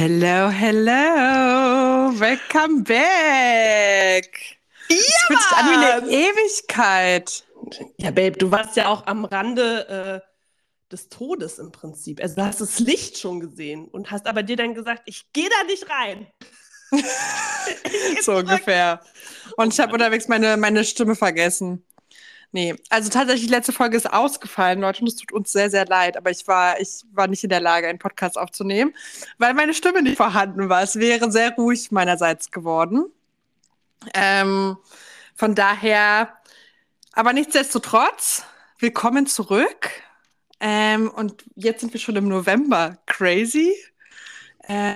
Hello, hello, welcome back. Ja, Es fühlt sich an wie eine Ewigkeit. Ja, Babe, du warst ja auch am Rande äh, des Todes im Prinzip. Also du hast das Licht schon gesehen und hast aber dir dann gesagt, ich gehe da nicht rein. So ungefähr. Und ich habe unterwegs meine, meine Stimme vergessen. Nee, also tatsächlich, letzte Folge ist ausgefallen, Leute, und es tut uns sehr, sehr leid. Aber ich war, ich war nicht in der Lage, einen Podcast aufzunehmen, weil meine Stimme nicht vorhanden war. Es wäre sehr ruhig meinerseits geworden. Ähm, von daher, aber nichtsdestotrotz, willkommen zurück. Ähm, und jetzt sind wir schon im November. Crazy. Äh,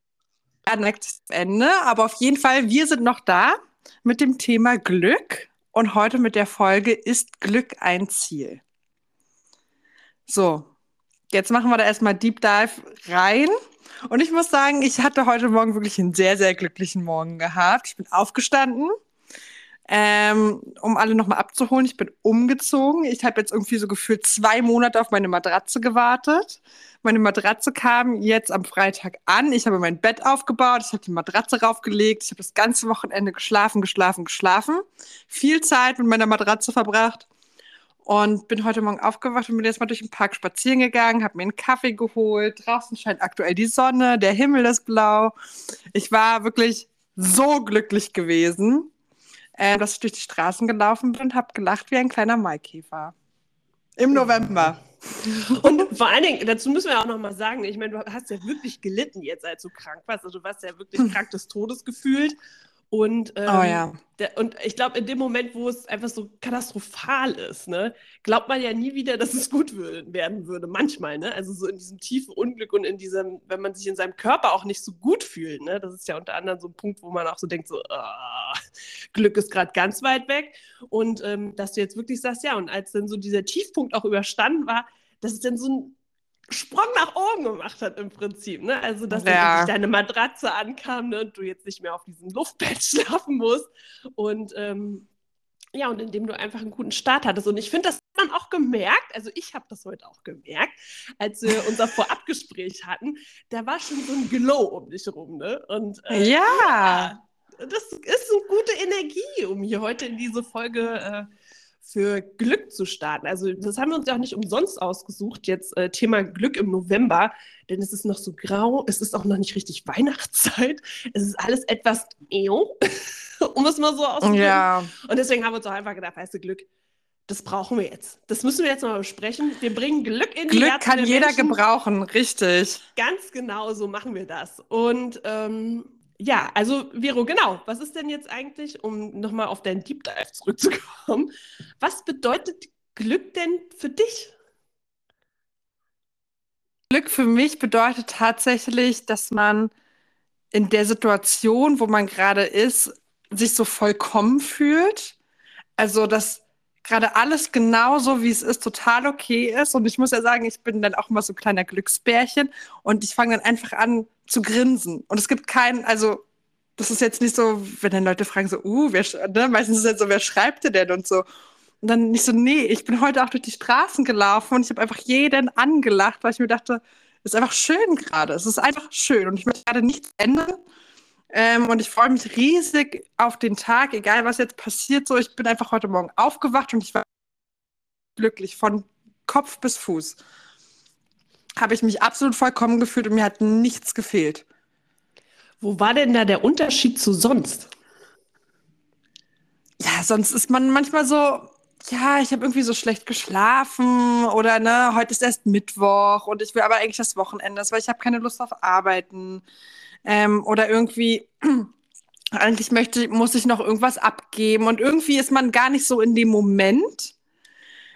Ende. Aber auf jeden Fall, wir sind noch da mit dem Thema Glück. Und heute mit der Folge Ist Glück ein Ziel? So, jetzt machen wir da erstmal Deep Dive rein. Und ich muss sagen, ich hatte heute Morgen wirklich einen sehr, sehr glücklichen Morgen gehabt. Ich bin aufgestanden, ähm, um alle nochmal abzuholen. Ich bin umgezogen. Ich habe jetzt irgendwie so gefühlt zwei Monate auf meine Matratze gewartet. Meine Matratze kam jetzt am Freitag an. Ich habe mein Bett aufgebaut. Ich habe die Matratze raufgelegt. Ich habe das ganze Wochenende geschlafen, geschlafen, geschlafen. Viel Zeit mit meiner Matratze verbracht. Und bin heute Morgen aufgewacht und bin jetzt mal durch den Park spazieren gegangen, habe mir einen Kaffee geholt. Draußen scheint aktuell die Sonne, der Himmel ist blau. Ich war wirklich so glücklich gewesen, äh, dass ich durch die Straßen gelaufen bin und habe gelacht wie ein kleiner Maikäfer. Im November. Und vor allen Dingen, dazu müssen wir auch noch mal sagen, ich meine, du hast ja wirklich gelitten jetzt, als du krank warst. Also du warst ja wirklich krank des Todes gefühlt. Und, ähm, Oh ja. der, und ich glaube, in dem Moment, wo es einfach so katastrophal ist, ne, glaubt man ja nie wieder, dass es gut werden würde. Manchmal, ne? Also so in diesem tiefen Unglück und in diesem, wenn man sich in seinem Körper auch nicht so gut fühlt, ne? Das ist ja unter anderem so ein Punkt, wo man auch so denkt, so, ah, Glück ist gerade ganz weit weg. Und ähm, dass du jetzt wirklich sagst, ja, und als dann so dieser Tiefpunkt auch überstanden war, dass es dann so ein Sprung nach oben gemacht hat im Prinzip. Ne? Also, dass Ja. deine Matratze ankam ne? und du jetzt nicht mehr auf diesem Luftbett schlafen musst. Und ähm, ja, und indem du einfach einen guten Start hattest. Und ich finde, das hat man auch gemerkt, also ich habe das heute auch gemerkt, als wir unser Vorabgespräch hatten, da war schon so ein Glow um dich rum. Ne? Und äh, Ja. das ist so gute Energie, um hier heute in diese Folge äh, für Glück zu starten. Also das haben wir uns ja auch nicht umsonst ausgesucht, jetzt äh, Thema Glück im November, denn es ist noch so grau, es ist auch noch nicht richtig Weihnachtszeit, es ist alles etwas eo, um es mal so auszudrücken. Ja. Und deswegen haben wir uns auch einfach gedacht, weißt du, Glück, das brauchen wir jetzt. Das müssen wir jetzt mal besprechen. Wir bringen Glück in die Glück Herzen kann der jeder Menschen. gebrauchen, richtig. Ganz genau so machen wir das. Und ähm, ja, also Vero, genau. Was ist denn jetzt eigentlich, um nochmal auf deinen Deep Dive zurückzukommen, was bedeutet Glück denn für dich? Glück für mich bedeutet tatsächlich, dass man in der Situation, wo man gerade ist, sich so vollkommen fühlt. Also, dass gerade alles genauso, wie es ist, total okay ist. Und ich muss ja sagen, ich bin dann auch immer so ein kleiner Glücksbärchen und ich fange dann einfach an zu grinsen. Und es gibt keinen, also, das ist jetzt nicht so, wenn dann Leute fragen, so, uh, wer, ne? meistens ist es so, wer schreibt denn und so. Und dann nicht so, nee, ich bin heute auch durch die Straßen gelaufen und ich habe einfach jeden angelacht, weil ich mir dachte, ist einfach schön gerade. Es ist einfach schön und ich möchte gerade nichts ändern. Ähm, und ich freue mich riesig auf den Tag, egal was jetzt passiert. So, ich bin einfach heute Morgen aufgewacht und ich war glücklich von Kopf bis Fuß. Habe ich mich absolut vollkommen gefühlt und mir hat nichts gefehlt. Wo war denn da der Unterschied zu sonst? Ja, sonst ist man manchmal so, ja, ich habe irgendwie so schlecht geschlafen oder ne, heute ist erst Mittwoch und ich will aber eigentlich das Wochenende, weil ich habe keine Lust auf Arbeiten. Ähm, oder irgendwie, eigentlich möchte, muss ich noch irgendwas abgeben und irgendwie ist man gar nicht so in dem Moment.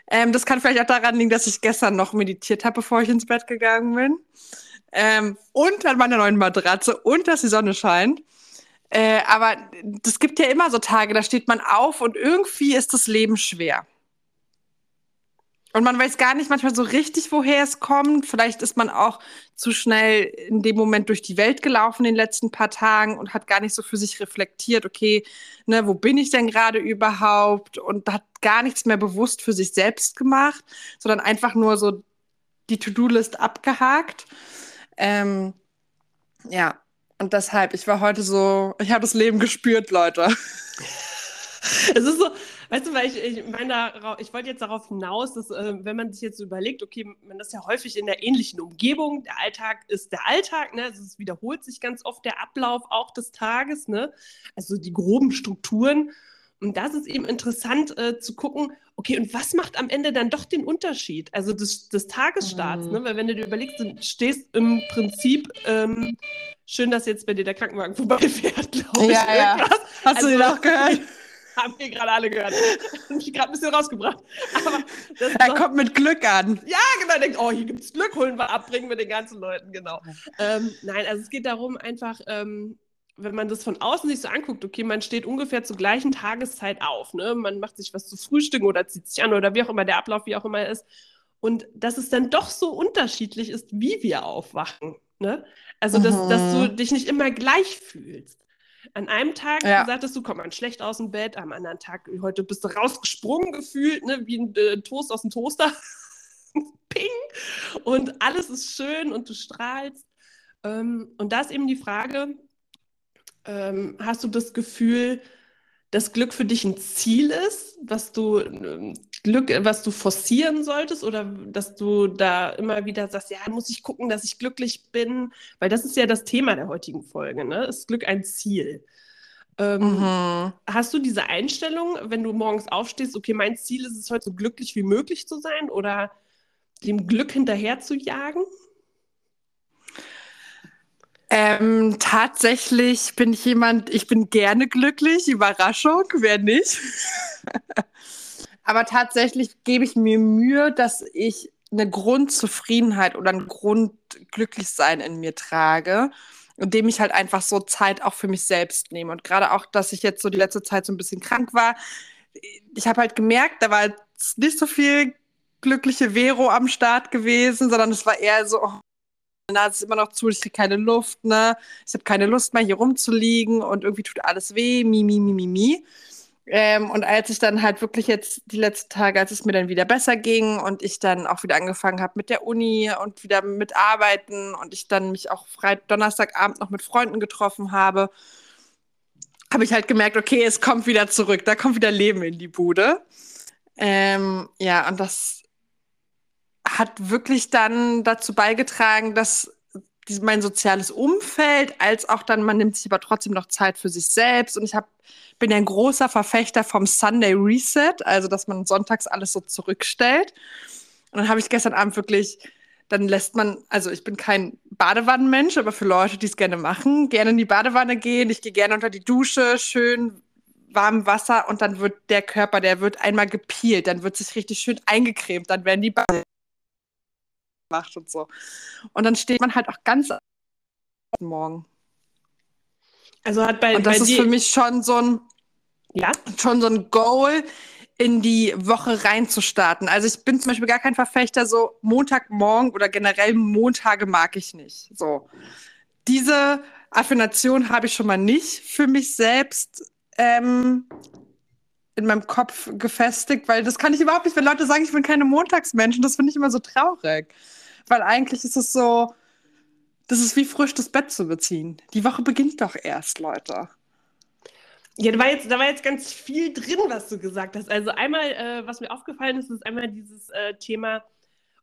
Ähm, das kann vielleicht auch daran liegen, dass ich gestern noch meditiert habe, bevor ich ins Bett gegangen bin. Ähm, und an meiner neuen Matratze und dass die Sonne scheint. Äh, aber das gibt ja immer so Tage, da steht man auf und irgendwie ist das Leben schwer. Und man weiß gar nicht manchmal so richtig, woher es kommt. Vielleicht ist man auch zu schnell in dem Moment durch die Welt gelaufen in den letzten paar Tagen und hat gar nicht so für sich reflektiert, okay, ne, wo bin ich denn gerade überhaupt? Und hat gar nichts mehr bewusst für sich selbst gemacht, sondern einfach nur so die To-Do-List abgehakt. Ähm, ja, Und deshalb, ich war heute so, ich habe das Leben gespürt, Leute. Es ist so, weißt du, weil ich, ich meine, ich wollte jetzt darauf hinaus, dass äh, wenn man sich jetzt so überlegt, okay, man ist ja häufig in der ähnlichen Umgebung, der Alltag ist der Alltag, ne? Also es wiederholt sich ganz oft der Ablauf auch des Tages, ne? Also die groben Strukturen. Und das ist eben interessant äh, zu gucken, okay, und was macht am Ende dann doch den Unterschied? Also des, des Tagesstarts, mhm. ne? Weil wenn du dir überlegst, du stehst im Prinzip, ähm, schön, dass jetzt bei dir der Krankenwagen vorbeifährt, glaube ich. Ja, ja. Hast also, du den auch gehört? haben wir gerade alle gehört. Hat mich gerade ein bisschen rausgebracht. er kommt mit Glück an. Ja, genau. Denkt, oh, hier gibt es Glück, holen wir ab, bringen wir den ganzen Leuten, genau. Ähm, nein, also es geht darum, einfach, ähm, wenn man das von außen sich so anguckt, okay, man steht ungefähr zur gleichen Tageszeit auf, ne? Man macht sich was zu frühstücken oder zieht sich an oder wie auch immer der Ablauf, wie auch immer ist. Und dass es dann doch so unterschiedlich ist, wie wir aufwachen. Ne? Also, dass, mhm. dass du dich nicht immer gleich fühlst. An einem Tag ja. sagtest du, komm man schlecht aus dem Bett, am anderen Tag, heute bist du rausgesprungen gefühlt, ne, wie ein äh, Toast aus dem Toaster. Ping! Und alles ist schön und du strahlst. Ähm, und da ist eben die Frage, ähm, hast du das Gefühl, dass Glück für dich ein Ziel ist, was du ähm, Glück, was du forcieren solltest oder dass du da immer wieder sagst, ja, muss ich gucken, dass ich glücklich bin, weil das ist ja das Thema der heutigen Folge, ne? Ist Glück ein Ziel? Ähm, mhm. Hast du diese Einstellung, wenn du morgens aufstehst, okay, mein Ziel ist es heute so glücklich wie möglich zu sein oder dem Glück hinterher zu jagen? Ähm, tatsächlich bin ich jemand, ich bin gerne glücklich, Überraschung, wer nicht. Aber tatsächlich gebe ich mir Mühe, dass ich eine Grundzufriedenheit oder ein Grundglücklichsein in mir trage, indem ich halt einfach so Zeit auch für mich selbst nehme. Und gerade auch, dass ich jetzt so die letzte Zeit so ein bisschen krank war. Ich habe halt gemerkt, da war jetzt nicht so viel glückliche Vero am Start gewesen, sondern es war eher so, oh, Nase ist immer noch zu, ich kriege keine Luft, ne? Ich habe keine Lust mehr, hier rumzuliegen und irgendwie tut alles weh, mi, mi, mi, mi, mi. Ähm, und als ich dann halt wirklich jetzt die letzten Tage, als es mir dann wieder besser ging und ich dann auch wieder angefangen habe mit der Uni und wieder mit Arbeiten und ich dann mich auch Freit Donnerstagabend noch mit Freunden getroffen habe, habe ich halt gemerkt, okay, es kommt wieder zurück, da kommt wieder Leben in die Bude. Ähm, ja, und das hat wirklich dann dazu beigetragen, dass mein soziales Umfeld, als auch dann, man nimmt sich aber trotzdem noch Zeit für sich selbst. Und ich hab, bin ja ein großer Verfechter vom Sunday Reset, also dass man sonntags alles so zurückstellt. Und dann habe ich gestern Abend wirklich, dann lässt man, also ich bin kein Badewannenmensch, aber für Leute, die es gerne machen, gerne in die Badewanne gehen. Ich gehe gerne unter die Dusche, schön warmem Wasser und dann wird der Körper, der wird einmal gepielt, dann wird sich richtig schön eingecremt, dann werden die Bade macht und so. Und dann steht man halt auch ganz morgen. Also hat bei, und das ist für mich schon so ein ja? schon so ein Goal, in die Woche reinzustarten. Also ich bin zum Beispiel gar kein Verfechter, so Montagmorgen oder generell Montage mag ich nicht. So. Diese Affination habe ich schon mal nicht für mich selbst ähm, in meinem Kopf gefestigt, weil das kann ich überhaupt nicht, wenn Leute sagen, ich bin keine Montagsmenschen, das finde ich immer so traurig. Weil eigentlich ist es so, das ist wie frisch das Bett zu beziehen. Die Woche beginnt doch erst, Leute. Ja, da war, jetzt, da war jetzt ganz viel drin, was du gesagt hast. Also einmal, äh, was mir aufgefallen ist, ist einmal dieses äh, Thema,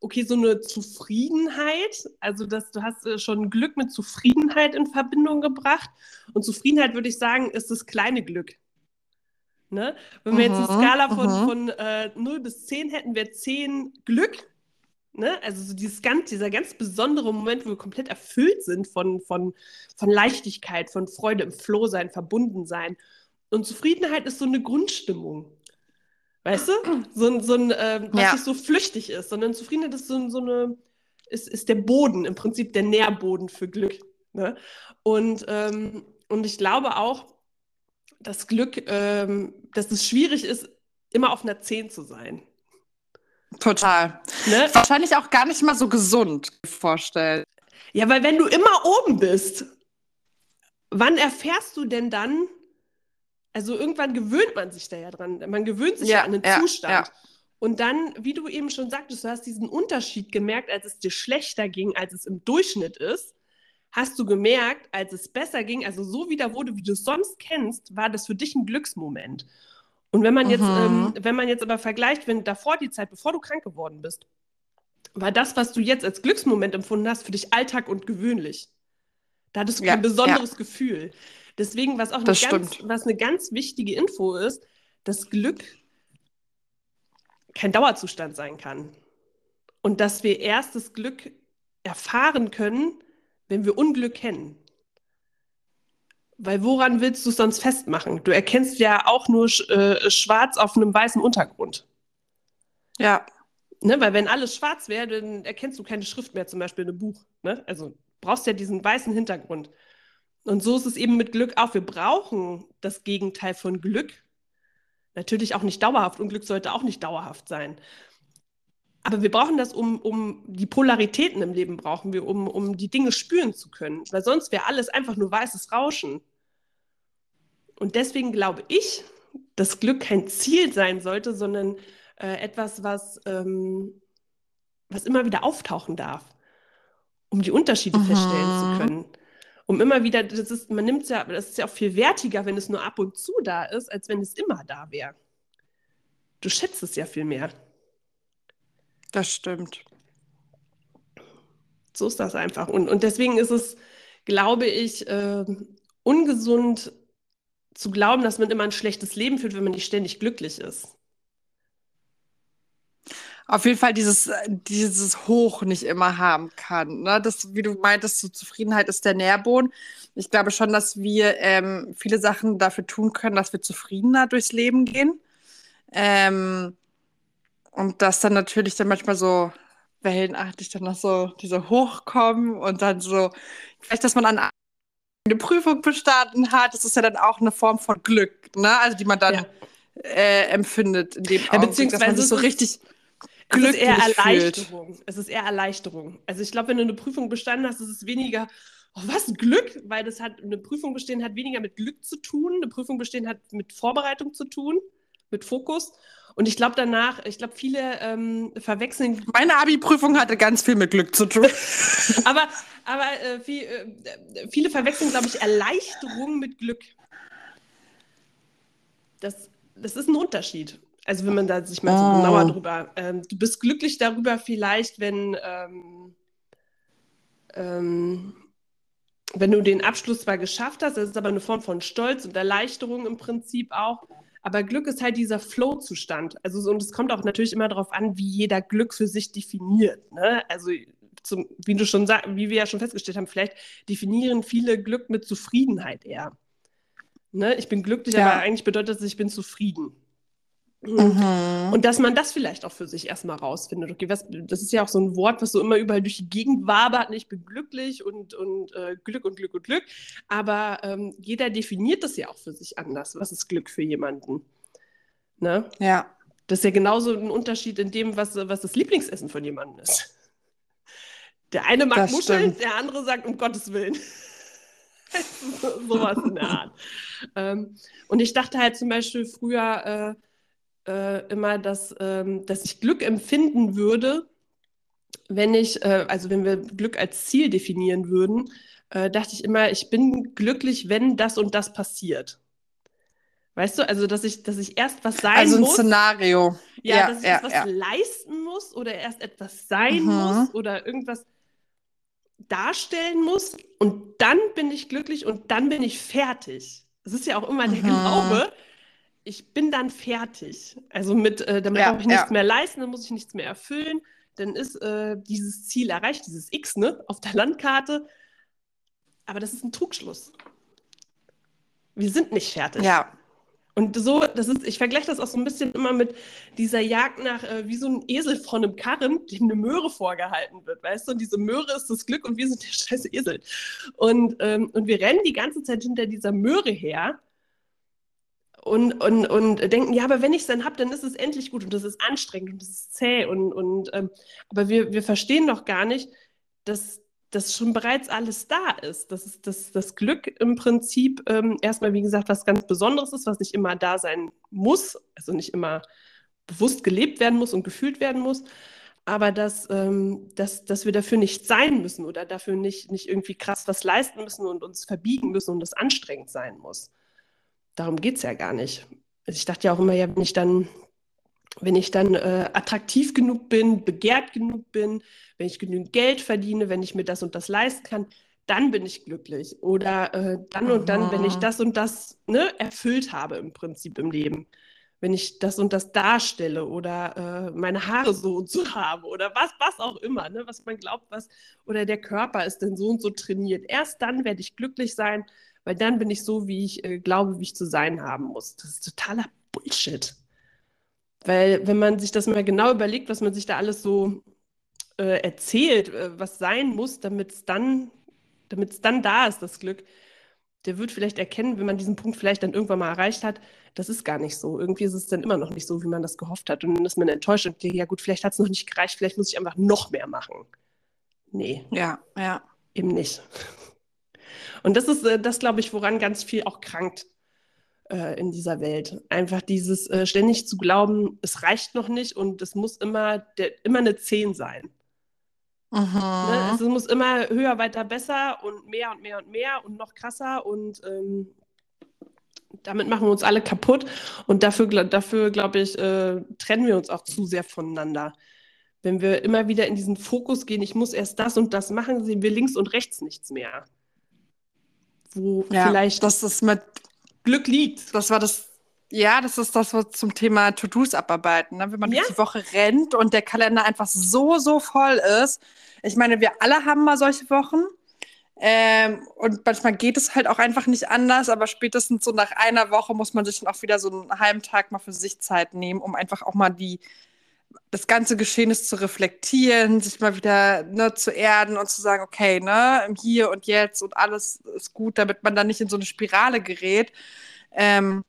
okay, so eine Zufriedenheit. Also dass du hast äh, schon Glück mit Zufriedenheit in Verbindung gebracht. Und Zufriedenheit, würde ich sagen, ist das kleine Glück. Ne? Wenn wir jetzt eine mhm, Skala von, uh von äh, 0 bis 10 hätten, wäre 10 Glück Ne? Also so dieses ganz, dieser ganz besondere Moment, wo wir komplett erfüllt sind von, von, von Leichtigkeit, von Freude im Floh sein, verbunden sein. Und Zufriedenheit ist so eine Grundstimmung. Weißt du? So, so ein, äh, was ja. nicht so flüchtig ist, sondern Zufriedenheit ist so, so eine, ist, ist der Boden, im Prinzip der Nährboden für Glück. Ne? Und, ähm, und ich glaube auch, dass Glück, ähm, dass es schwierig ist, immer auf einer 10 zu sein. Total. Ne? Wahrscheinlich auch gar nicht mal so gesund vorstellen. Ja, weil wenn du immer oben bist, wann erfährst du denn dann, also irgendwann gewöhnt man sich da ja dran, man gewöhnt sich ja, ja an den ja, Zustand. Ja. Und dann, wie du eben schon sagtest, du hast diesen Unterschied gemerkt, als es dir schlechter ging, als es im Durchschnitt ist, hast du gemerkt, als es besser ging, also so wieder wurde, wie du es sonst kennst, war das für dich ein Glücksmoment. Und wenn man jetzt, Mhm. ähm, wenn man jetzt aber vergleicht, wenn davor die Zeit, bevor du krank geworden bist, war das, was du jetzt als Glücksmoment empfunden hast, für dich Alltag und gewöhnlich. Da hattest du Ja, kein besonderes Gefühl. Deswegen, was auch eine ganz, was eine ganz wichtige Info ist, dass Glück kein Dauerzustand sein kann. Und dass wir erst das Glück erfahren können, wenn wir Unglück kennen. Weil woran willst du es sonst festmachen? Du erkennst ja auch nur äh, schwarz auf einem weißen Untergrund. Ja, Ne? Weil wenn alles schwarz wäre, dann erkennst du keine Schrift mehr, zum Beispiel in einem Buch. Ne? Also brauchst ja diesen weißen Hintergrund. Und so ist es eben mit Glück auch. Wir brauchen das Gegenteil von Glück. Natürlich auch nicht dauerhaft. Unglück sollte auch nicht dauerhaft sein. Aber wir brauchen das, um, um die Polaritäten im Leben brauchen wir, um, um die Dinge spüren zu können. Weil sonst wäre alles einfach nur weißes Rauschen. Und deswegen glaube ich, dass Glück kein Ziel sein sollte, sondern äh, etwas, was, ähm, was immer wieder auftauchen darf, um die Unterschiede Mhm. feststellen zu können. Um immer wieder, das ist, man nimmt ja, das ist ja auch viel wertiger, wenn es nur ab und zu da ist, als wenn es immer da wäre. Du schätzt es ja viel mehr. Das stimmt. So ist das einfach. Und, und deswegen ist es, glaube ich, äh, ungesund zu glauben, dass man immer ein schlechtes Leben führt, wenn man nicht ständig glücklich ist. Auf jeden Fall dieses, äh, dieses Hoch nicht immer haben kann. Ne? Das, wie du meintest, so Zufriedenheit ist der Nährboden. Ich glaube schon, dass wir ähm, viele Sachen dafür tun können, dass wir zufriedener durchs Leben gehen. Ähm, und dass dann natürlich dann manchmal so wellenartig dann noch so diese hochkommen und dann so, vielleicht, dass man an eine Prüfung bestanden hat, das ist ja dann auch eine Form von Glück, ne? Also die man dann Ja. äh, empfindet in dem Ja, Augenblick, dass man beziehungsweise sich so richtig Es ist glücklich eher fühlt. Erleichterung. Es ist eher Erleichterung. Also ich glaube, wenn du eine Prüfung bestanden hast, ist es weniger, oh, was, Glück? Weil das hat, eine Prüfung bestehen hat weniger mit Glück zu tun. Eine Prüfung bestehen hat mit Vorbereitung zu tun, mit Fokus. Und ich glaube danach, ich glaube, viele ähm, verwechseln, Meine Abi-Prüfung hatte ganz viel mit Glück zu tun. aber, aber äh, viel, äh, viele verwechseln, glaube ich, Erleichterung mit Glück. Das, das ist ein Unterschied. Also wenn man da sich mal so Ah. genauer drüber, ähm, du bist glücklich darüber vielleicht, wenn, ähm, ähm, wenn du den Abschluss zwar geschafft hast, das ist aber eine Form von Stolz und Erleichterung im Prinzip auch. Aber Glück ist halt dieser Flow-Zustand. Also so, und es kommt auch natürlich immer darauf an, wie jeder Glück für sich definiert. Ne? Also zum, wie du schon sag, wie wir ja schon festgestellt haben, vielleicht definieren viele Glück mit Zufriedenheit eher. Ne? Ich bin glücklich, Ja. aber eigentlich bedeutet das, ich bin zufrieden. Mhm. Und dass man das vielleicht auch für sich erstmal rausfindet. Okay, was, das ist ja auch so ein Wort, was so immer überall durch die Gegend wabert. Ich bin glücklich und, und äh, Glück und Glück und Glück. Aber ähm, jeder definiert das ja auch für sich anders. Was ist Glück für jemanden? Ne? Ja, Das ist ja genauso ein Unterschied in dem, was, was das Lieblingsessen von jemandem ist. Der eine mag Das Muscheln, stimmt. der andere sagt, um Gottes Willen. so, sowas in der Art. Ähm, und ich dachte halt zum Beispiel früher äh, äh, immer, dass, ähm, dass ich Glück empfinden würde, wenn ich, äh, also wenn wir Glück als Ziel definieren würden, äh, dachte ich immer, ich bin glücklich, wenn das und das passiert. Weißt du, also dass ich, dass ich erst was sein also ein muss. Szenario. Ja, Ja, dass ich ja, erst was ja. leisten muss oder erst etwas sein Mhm. muss oder irgendwas darstellen muss und dann bin ich glücklich und dann bin ich fertig. Es ist ja auch immer der Mhm. Glaube, ich bin dann fertig. Also mit, äh, dann Ja, ich nichts ja. mehr leisten, dann muss ich nichts mehr erfüllen. Dann ist äh, dieses Ziel erreicht, dieses X ne, auf der Landkarte. Aber das ist ein Trugschluss. Wir sind nicht fertig. Ja, Und so, das ist, ich vergleiche das auch so ein bisschen immer mit dieser Jagd nach, äh, wie so ein Esel vor einem Karren, dem eine Möhre vorgehalten wird, weißt du? Und diese Möhre ist das Glück und wir sind der scheiße Esel. Und, ähm, und wir rennen die ganze Zeit hinter dieser Möhre her und, und, und denken, ja, aber wenn ich es dann habe, dann ist es endlich gut und das ist anstrengend und das ist zäh und, und ähm, aber wir, wir verstehen doch gar nicht, dass dass schon bereits alles da ist. Dass es, dass das Glück im Prinzip ähm, erstmal, wie gesagt, was ganz Besonderes ist, was nicht immer da sein muss, also nicht immer bewusst gelebt werden muss und gefühlt werden muss, aber dass, ähm, dass, dass wir dafür nicht sein müssen oder dafür nicht, nicht irgendwie krass was leisten müssen und uns verbiegen müssen und das anstrengend sein muss. Darum geht es ja gar nicht. Also ich dachte ja auch immer, ja, wenn ich dann, wenn ich dann äh, attraktiv genug bin, begehrt genug bin, wenn ich genügend Geld verdiene, wenn ich mir das und das leisten kann, dann bin ich glücklich. Oder äh, dann und dann, wenn ich das und das ne, erfüllt habe im Prinzip im Leben wenn ich das und das darstelle oder äh, meine Haare so und so habe oder was, was auch immer, ne? was man glaubt, was oder der Körper ist denn so und so trainiert. Erst dann werde ich glücklich sein, weil dann bin ich so, wie ich äh, glaube, wie ich zu sein haben muss. Das ist totaler Bullshit. Weil wenn man sich das mal genau überlegt, was man sich da alles so äh, erzählt, äh, was sein muss, damit es dann, dann da ist, das Glück, der wird vielleicht erkennen, wenn man diesen Punkt vielleicht dann irgendwann mal erreicht hat, das ist gar nicht so. Irgendwie ist es dann immer noch nicht so, wie man das gehofft hat. Und dann ist man enttäuscht und denkt, ja gut, vielleicht hat es noch nicht gereicht, vielleicht muss ich einfach noch mehr machen. Nee. Ja, ja. Eben nicht. Und das ist äh, das, glaube ich, woran ganz viel auch krankt äh, in dieser Welt. Einfach dieses äh, ständig zu glauben, es reicht noch nicht und es muss immer, der, immer eine 10 sein. Ne? Also es muss immer höher, weiter, besser und mehr und mehr und mehr und noch krasser und ähm, damit machen wir uns alle kaputt und dafür, dafür glaube ich, äh, trennen wir uns auch zu sehr voneinander. Wenn wir immer wieder in diesen Fokus gehen, ich muss erst das und das machen, sehen wir links und rechts nichts mehr. Wo ja, vielleicht das ist mit Glück liegt. Das war das ja, das ist das was zum Thema To-Dos abarbeiten. Ne? Wenn man ja. durch die Woche rennt und der Kalender einfach so, so voll ist. Ich meine, wir alle haben mal solche Wochen. Ähm, und manchmal geht es halt auch einfach nicht anders, aber spätestens so nach einer Woche muss man sich dann auch wieder so einen halben Tag mal für sich Zeit nehmen, um einfach auch mal die, das ganze Geschehnis zu reflektieren, sich mal wieder ne, zu erden und zu sagen, okay, ne, hier und jetzt und alles ist gut, damit man dann nicht in so eine Spirale gerät, ähm,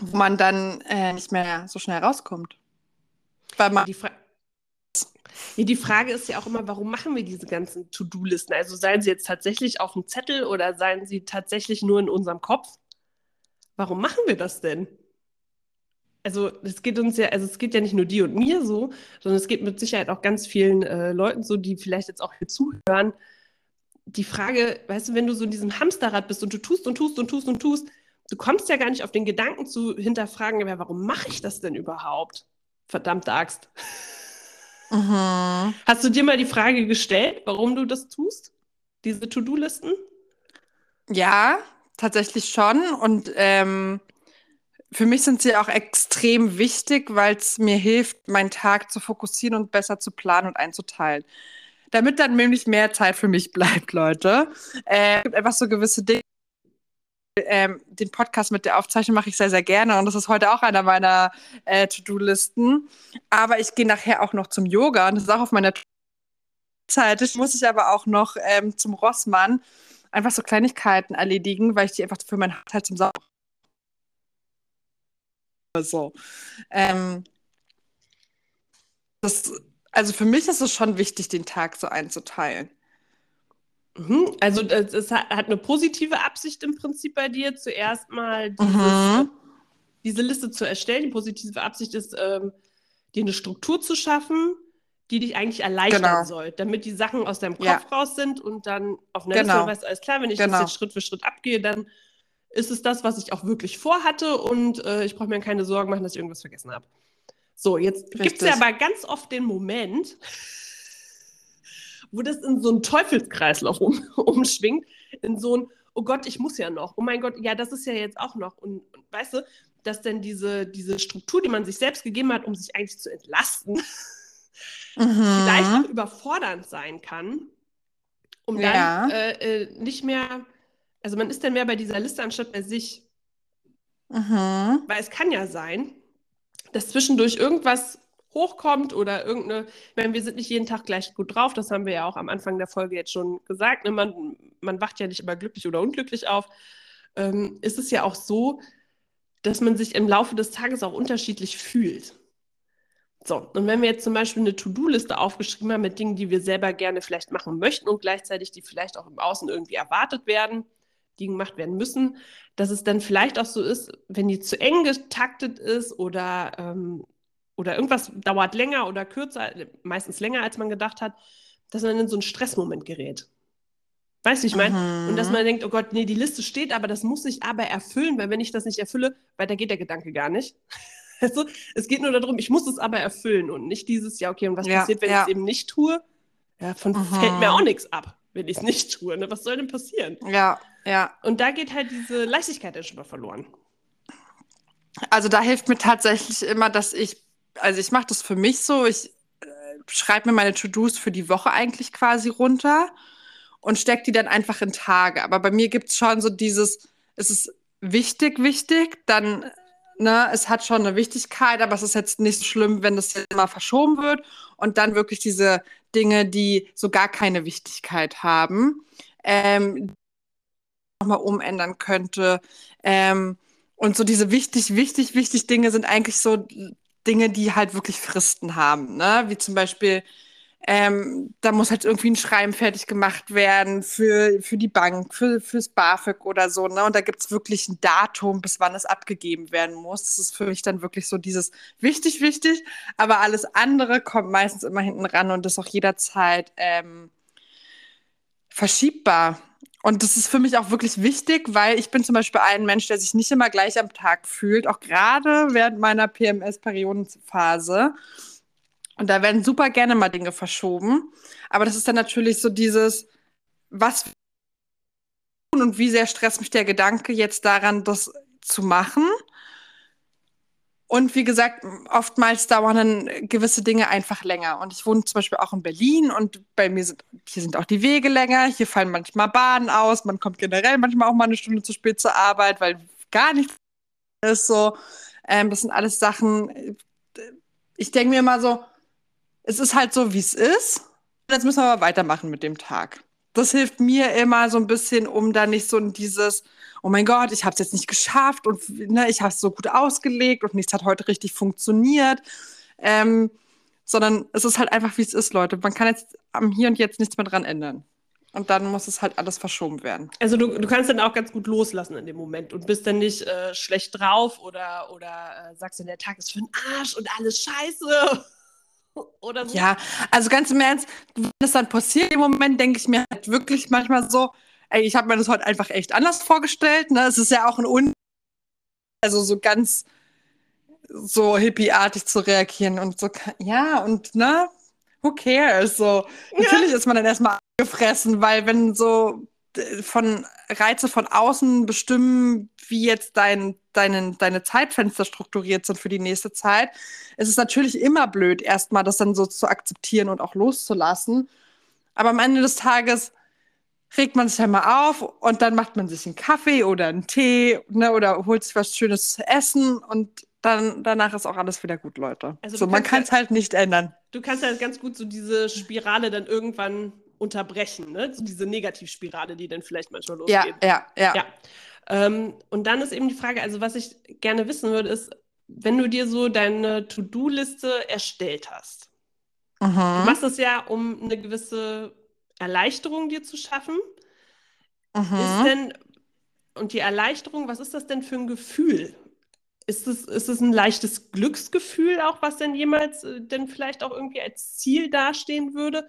wo man dann äh, nicht mehr so schnell rauskommt. Weil man die, Fra ja, die Frage ist ja auch immer, warum machen wir diese ganzen To-Do-Listen? Also seien sie jetzt tatsächlich auf dem Zettel oder seien sie tatsächlich nur in unserem Kopf? Warum machen wir das denn? Also es geht uns ja, also es geht ja nicht nur dir und mir so, sondern es geht mit Sicherheit auch ganz vielen äh, Leuten so, die vielleicht jetzt auch hier zuhören. Die Frage, weißt du, wenn du so in diesem Hamsterrad bist und du tust und tust und tust und tust, du kommst ja gar nicht auf den Gedanken zu hinterfragen, ja, warum mache ich das denn überhaupt? Verdammt Axt. Mhm. Hast du dir mal die Frage gestellt, warum du das tust? Diese To-Do-Listen? Ja, tatsächlich schon. Und ähm, für mich sind sie auch extrem wichtig, weil es mir hilft, meinen Tag zu fokussieren und besser zu planen und einzuteilen. Damit dann nämlich mehr Zeit für mich bleibt, Leute. Äh, es gibt einfach so gewisse Dinge, ähm, den Podcast mit der Aufzeichnung mache ich sehr, sehr gerne und das ist heute auch einer meiner äh, To-Do-Listen. Aber ich gehe nachher auch noch zum Yoga und das ist auch auf meiner Zeit. Muss ich aber auch noch ähm, zum Rossmann einfach so Kleinigkeiten erledigen, weil ich die einfach für mein Haushalt zum Sauber. So. Ähm, das, also für mich ist es schon wichtig, den Tag so einzuteilen. Mhm. Also es hat, eine positive Absicht im Prinzip bei dir, zuerst mal dieses, mhm. diese Liste zu erstellen. Die positive Absicht ist, ähm, dir eine Struktur zu schaffen, die dich eigentlich erleichtern genau. soll, damit die Sachen aus deinem Kopf ja. raus sind und dann auf einer genau. Liste weißt, alles klar, wenn ich genau. das jetzt Schritt für Schritt abgehe, dann ist es das, was ich auch wirklich vorhatte und äh, ich brauche mir keine Sorgen machen, dass ich irgendwas vergessen habe. So, jetzt gibt es ja aber ganz oft den Moment, wo das in so einen Teufelskreislauf um, umschwingt, in so ein, oh Gott, ich muss ja noch, oh mein Gott, ja, das ist ja jetzt auch noch. Und, und weißt du, dass denn diese, diese Struktur, die man sich selbst gegeben hat, um sich eigentlich zu entlasten, mhm. vielleicht auch überfordernd sein kann, um ja. dann äh, äh, nicht mehr, also man ist dann mehr bei dieser Liste anstatt bei sich. Mhm. Weil es kann ja sein, dass zwischendurch irgendwas hochkommt oder irgendeine, ich meine, wir sind nicht jeden Tag gleich gut drauf, das haben wir ja auch am Anfang der Folge jetzt schon gesagt, ne? man, man wacht ja nicht immer glücklich oder unglücklich auf, ähm, ist es ja auch so, dass man sich im Laufe des Tages auch unterschiedlich fühlt. So, und wenn wir jetzt zum Beispiel eine To-Do-Liste aufgeschrieben haben mit Dingen, die wir selber gerne vielleicht machen möchten und gleichzeitig die vielleicht auch im Außen irgendwie erwartet werden, die gemacht werden müssen, dass es dann vielleicht auch so ist, wenn die zu eng getaktet ist oder ähm, oder irgendwas dauert länger oder kürzer, meistens länger, als man gedacht hat, dass man in so einen Stressmoment gerät. Weißt du, ich meine? Mhm. Und dass man denkt, oh Gott, nee, die Liste steht, aber das muss ich aber erfüllen, weil wenn ich das nicht erfülle, weiter geht der Gedanke gar nicht. Also, es geht nur darum, ich muss es aber erfüllen und nicht dieses, ja, okay, und was ja, passiert, wenn ja. ich es eben nicht tue? Ja, von mhm. fällt mir auch nichts ab, wenn ich es nicht tue. Ne? Was soll denn passieren? Ja, ja. Und da geht halt diese Leichtigkeit dann schon mal verloren. Also da hilft mir tatsächlich immer, dass ich, also ich mache das für mich so, ich äh, schreibe mir meine To-Dos für die Woche eigentlich quasi runter und stecke die dann einfach in Tage. Aber bei mir gibt es schon so dieses, es ist wichtig, wichtig, dann, ne, es hat schon eine Wichtigkeit, aber es ist jetzt nicht schlimm, wenn das jetzt immer verschoben wird und dann wirklich diese Dinge, die so gar keine Wichtigkeit haben, ähm, nochmal umändern könnte. Ähm, und so diese wichtig, wichtig, wichtig Dinge sind eigentlich so Dinge, die halt wirklich Fristen haben, ne? Wie zum Beispiel, ähm, da muss halt irgendwie ein Schreiben fertig gemacht werden für, für die Bank, für, fürs BAföG oder so, ne? Und da gibt es wirklich ein Datum, bis wann es abgegeben werden muss. Das ist für mich dann wirklich so dieses wichtig, wichtig, aber alles andere kommt meistens immer hinten ran und ist auch jederzeit ähm, verschiebbar. Und das ist für mich auch wirklich wichtig, weil ich bin zum Beispiel ein Mensch, der sich nicht immer gleich am Tag fühlt, auch gerade während meiner PMS-Periodenphase. Und da werden super gerne mal Dinge verschoben. Aber das ist dann natürlich so dieses, was und wie sehr stresst mich der Gedanke jetzt daran, das zu machen. Und wie gesagt, oftmals dauern dann gewisse Dinge einfach länger. Und ich wohne zum Beispiel auch in Berlin und bei mir sind, hier sind auch die Wege länger. Hier fallen manchmal Bahnen aus. Man kommt generell manchmal auch mal eine Stunde zu spät zur Arbeit, weil gar nichts ist so. Ähm, das sind alles Sachen. Ich denke mir immer so, es ist halt so, wie es ist. Jetzt müssen wir aber weitermachen mit dem Tag. Das hilft mir immer so ein bisschen, um da nicht so in dieses, oh mein Gott, ich habe es jetzt nicht geschafft und ne, ich habe es so gut ausgelegt und nichts hat heute richtig funktioniert. Ähm, sondern es ist halt einfach, wie es ist, Leute. Man kann jetzt am Hier und Jetzt nichts mehr dran ändern. Und dann muss es halt alles verschoben werden. Also du, du kannst dann auch ganz gut loslassen in dem Moment und bist dann nicht äh, schlecht drauf oder, oder äh, sagst dann, der Tag ist für den Arsch und alles scheiße. Oder so. Ja, also ganz im Ernst, wenn es dann passiert, im Moment denke ich mir halt wirklich manchmal so, ey, ich habe mir das heute einfach echt anders vorgestellt. Ne? Es ist ja auch ein Un also so ganz so hippieartig zu reagieren und so, ja, und ne, who cares? So, ja. natürlich ist man dann erstmal gefressen, weil wenn so von Reize von außen bestimmen, wie jetzt dein, deine, deine Zeitfenster strukturiert sind für die nächste Zeit, ist es natürlich immer blöd, erstmal das dann so zu akzeptieren und auch loszulassen. Aber am Ende des Tages regt man sich ja mal auf und dann macht man sich einen Kaffee oder einen Tee ne, oder holt sich was Schönes zu essen und dann danach ist auch alles wieder gut, Leute. Also so, man kann es halt nicht ändern. Du kannst ja ganz gut so diese Spirale dann irgendwann unterbrechen, ne? So diese Negativspirale, die dann vielleicht manchmal losgeht. Ja, ja, ja. ja. Ähm, und dann ist eben die Frage, also was ich gerne wissen würde, ist, wenn du dir so deine To-Do-Liste erstellt hast. Mhm. Du machst das ja, um eine gewisse Erleichterung dir zu schaffen. Mhm. Ist denn, und die Erleichterung, was ist das denn für ein Gefühl? Ist es, ist es ein leichtes Glücksgefühl auch, was denn jemals äh, denn vielleicht auch irgendwie als Ziel dastehen würde?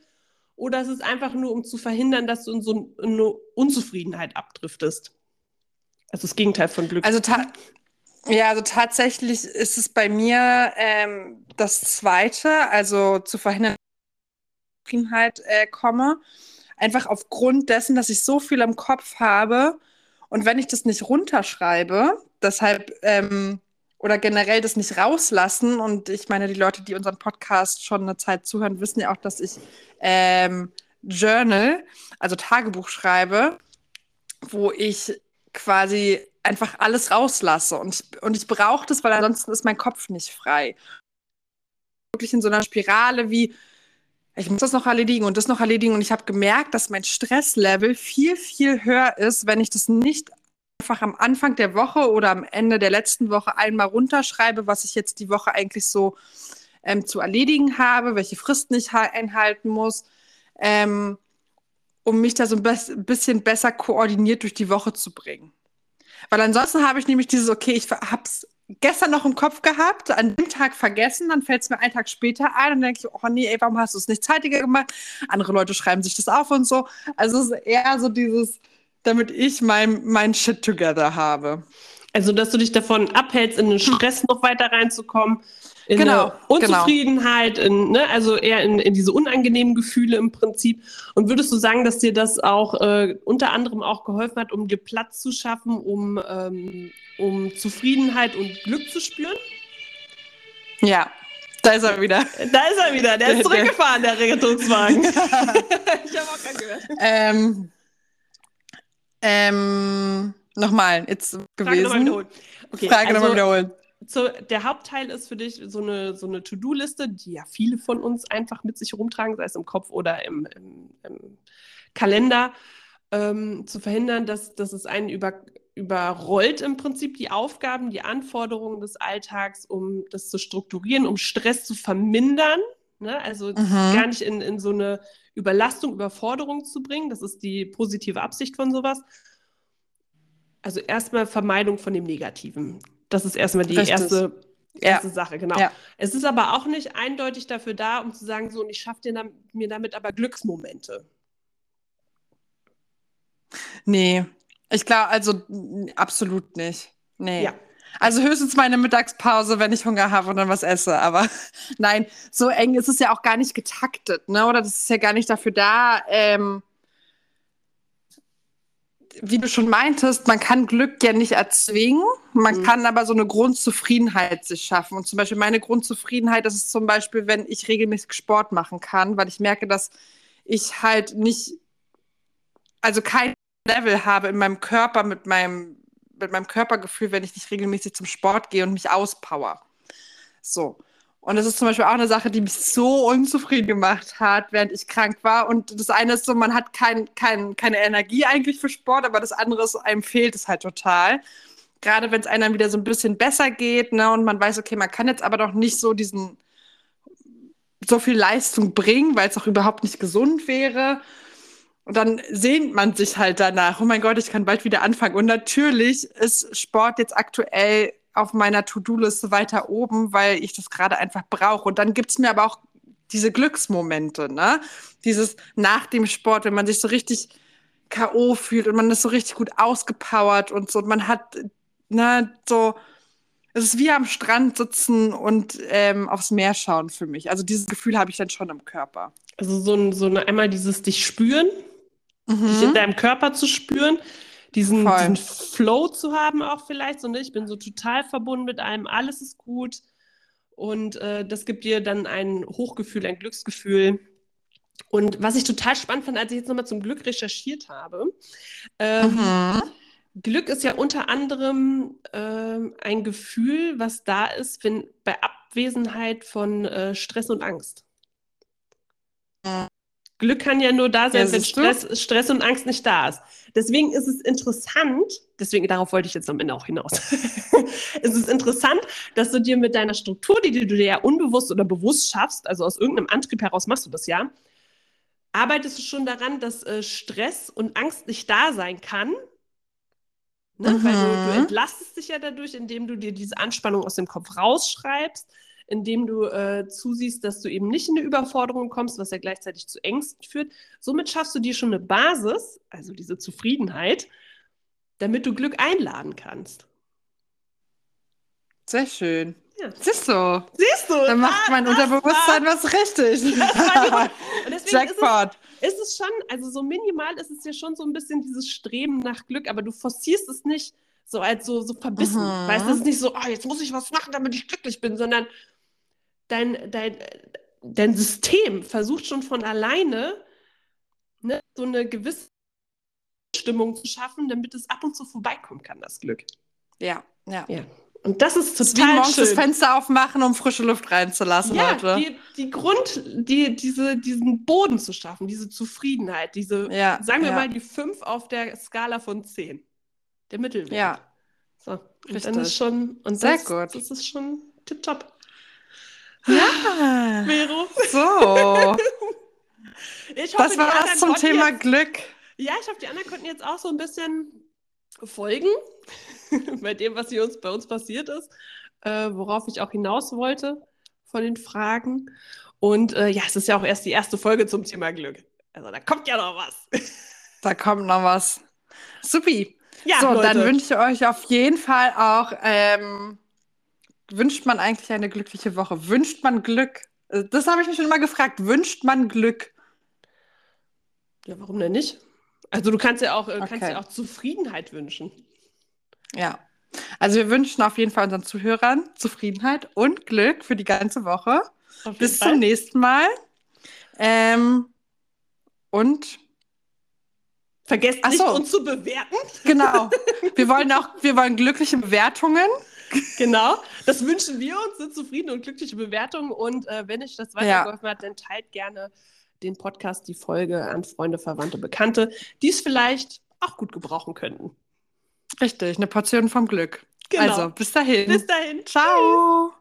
Oder ist es einfach nur, um zu verhindern, dass du in so eine Unzufriedenheit abdriftest? Also das Gegenteil von Glück. Also ja, also tatsächlich ist es bei mir ähm, das Zweite, also zu verhindern, dass ich in Unzufriedenheit äh, komme. Einfach aufgrund dessen, dass ich so viel im Kopf habe. Und wenn ich das nicht runterschreibe, deshalb ähm, oder generell das nicht rauslassen. Und ich meine, die Leute, die unseren Podcast schon eine Zeit zuhören, wissen ja auch, dass ich ähm, Journal, also Tagebuch schreibe, wo ich quasi einfach alles rauslasse. Und ich, und ich brauche das, weil ansonsten ist mein Kopf nicht frei. Wirklich in so einer Spirale wie, ich muss das noch erledigen und das noch erledigen. Und ich habe gemerkt, dass mein Stresslevel viel, viel höher ist, wenn ich das nicht einfach am Anfang der Woche oder am Ende der letzten Woche einmal runterschreibe, was ich jetzt die Woche eigentlich so ähm, zu erledigen habe, welche Fristen ich einhalten muss, ähm, um mich da so ein bisschen besser koordiniert durch die Woche zu bringen. Weil ansonsten habe ich nämlich dieses, okay, ich hab's gestern noch im Kopf gehabt, an dem Tag vergessen, dann fällt es mir einen Tag später ein und denke ich, oh nee, ey, warum hast du es nicht zeitiger gemacht? Andere Leute schreiben sich das auf und so. Also es ist eher so dieses, damit ich mein, mein Shit together habe. Also, dass du dich davon abhältst, in den Stress noch weiter reinzukommen, in Genau, eine Unzufriedenheit, in, ne, also eher in, in diese unangenehmen Gefühle im Prinzip. Und würdest du sagen, dass dir das auch äh, unter anderem auch geholfen hat, um dir Platz zu schaffen, um, ähm, um Zufriedenheit und Glück zu spüren? Ja, da ist er wieder. Da ist er wieder, der Der- ist zurückgefahren, der Rettungswagen. ich habe auch gerade gehört. ähm, ähm, nochmal, jetzt Frage nochmal gewesen. wiederholen. Okay, Frage also, nochmal wiederholen. So, der Hauptteil ist für dich so eine, so eine To-Do-Liste, die ja viele von uns einfach mit sich rumtragen, sei es im Kopf oder im, im, im Kalender, ähm, zu verhindern, dass, dass es einen über, überrollt im Prinzip die Aufgaben, die Anforderungen des Alltags, um das zu strukturieren, um Stress zu vermindern. Ne? Also Mhm. gar nicht in, in so eine Überlastung, Überforderung zu bringen. Das ist die positive Absicht von sowas. Also erstmal Vermeidung von dem Negativen. Das ist erstmal die Richtig. erste, Ja. erste Sache, genau. Ja. Es ist aber auch nicht eindeutig dafür da, um zu sagen, so, und ich schaffe mir damit aber Glücksmomente. Nee, ich glaube, also absolut nicht. Nee. Ja. Also höchstens meine Mittagspause, wenn ich Hunger habe und dann was esse. Aber nein, so eng ist es ja auch gar nicht getaktet, ne? Oder das ist ja gar nicht dafür da, ähm, wie du schon meintest, man kann Glück ja nicht erzwingen, man Mhm. kann aber so eine Grundzufriedenheit sich schaffen. Und zum Beispiel meine Grundzufriedenheit, das ist zum Beispiel, wenn ich regelmäßig Sport machen kann, weil ich merke, dass ich halt nicht, also kein Level habe in meinem Körper mit meinem, mit meinem Körpergefühl, wenn ich nicht regelmäßig zum Sport gehe und mich auspower. So. Und das ist zum Beispiel auch eine Sache, die mich so unzufrieden gemacht hat, während ich krank war. Und das eine ist so, man hat kein, kein, keine Energie eigentlich für Sport, aber das andere ist, einem fehlt es halt total. Gerade wenn es einem wieder so ein bisschen besser geht, ne, und man weiß, okay, man kann jetzt aber doch nicht so diesen, so viel Leistung bringen, weil es auch überhaupt nicht gesund wäre. Und dann sehnt man sich halt danach. Oh mein Gott, ich kann bald wieder anfangen. Und natürlich ist Sport jetzt aktuell auf meiner To-Do-Liste weiter oben, weil ich das gerade einfach brauche. Und dann gibt es mir aber auch diese Glücksmomente, ne? Dieses nach dem Sport, wenn man sich so richtig K.O. fühlt und man ist so richtig gut ausgepowert und so. Und man hat, ne, so, es ist wie am Strand sitzen und ähm, aufs Meer schauen für mich. Also dieses Gefühl habe ich dann schon im Körper. Also so, ein, so eine, einmal dieses dich spüren, dich in Mhm. deinem Körper zu spüren, diesen, diesen Flow zu haben auch vielleicht. So, ne? Ich bin so total verbunden mit allem, alles ist gut. Und äh, das gibt dir dann ein Hochgefühl, ein Glücksgefühl. Und was ich total spannend fand, als ich jetzt nochmal zum Glück recherchiert habe, ähm, Mhm. Glück ist ja unter anderem ähm, ein Gefühl, was da ist, wenn bei Abwesenheit von äh, Stress und Angst. Mhm. Glück kann ja nur da sein, Ja, wenn du? Stress, Stress und Angst nicht da ist. Deswegen ist es interessant, deswegen darauf wollte ich jetzt am Ende auch hinaus. es ist interessant, dass du dir mit deiner Struktur, die du dir ja unbewusst oder bewusst schaffst, also aus irgendeinem Antrieb heraus machst du das ja, arbeitest du schon daran, dass äh, Stress und Angst nicht da sein kann. Ne? Weil du, du Mhm. entlastest dich ja dadurch, indem du dir diese Anspannung aus dem Kopf rausschreibst, indem du äh, zusiehst, dass du eben nicht in eine Überforderung kommst, was ja gleichzeitig zu Ängsten führt. Somit schaffst du dir schon eine Basis, also diese Zufriedenheit, damit du Glück einladen kannst. Sehr schön. Ja. Siehst du, Siehst du? dann macht mein das Unterbewusstsein was richtig. war- Und deswegen ist es, Jackpot. ist es schon, also so minimal ist es ja schon so ein bisschen dieses Streben nach Glück, aber du forcierst es nicht so als so, so verbissen. Mhm. Weißt du, es ist nicht so, ah, jetzt muss ich was machen, damit ich glücklich bin, sondern dein, dein, dein System versucht schon von alleine ne, so eine gewisse Stimmung zu schaffen, damit es ab und zu vorbeikommen kann, das Glück. Ja, ja. Ja. Und das ist Das ist wie total morgens das schön. Fenster aufmachen, um frische Luft reinzulassen, Ja, Leute. die, die Grund, die, diese, diesen Boden zu schaffen, diese Zufriedenheit, diese, Ja, sagen wir ja. mal, die 5 auf der Skala von 10. Der Mittelwert. Ja, So. Und dann Richtig. ist schon, und Sehr das, gut. das ist schon tipptopp. Ja. Vero. So, Ich hoffe, das war das zum Thema Jetzt, Glück. ja, ich hoffe, die anderen konnten jetzt auch so ein bisschen folgen bei dem, was hier uns, bei uns passiert ist, äh, worauf ich auch hinaus wollte von den Fragen. Und äh, ja, es ist ja auch erst die erste Folge zum Thema Glück. Also da kommt ja noch was. Da kommt noch was. Supi. Ja, so, Leute. dann wünsche ich euch auf jeden Fall auch, ähm, wünscht man eigentlich eine glückliche Woche? Wünscht man Glück? Äh, Das habe ich mich schon immer gefragt. Wünscht man Glück? Ja, warum denn nicht? Also du kannst ja auch, äh, kannst Okay. ja auch Zufriedenheit wünschen. Ja. Also wir wünschen auf jeden Fall unseren Zuhörern Zufriedenheit und Glück für die ganze Woche. Bis Fall. zum nächsten Mal. Ähm, und Vergesst nicht, so. uns zu bewerten. genau, wir wollen auch, wir wollen glückliche Bewertungen. Genau, das wünschen wir uns, eine zufriedene und glückliche Bewertung. Und äh, wenn euch das weitergeholfen hat, dann teilt gerne den Podcast, die Folge an Freunde, Verwandte, Bekannte, die es vielleicht auch gut gebrauchen könnten. Richtig, eine Portion vom Glück. Genau. Also, bis dahin. Bis dahin. Ciao.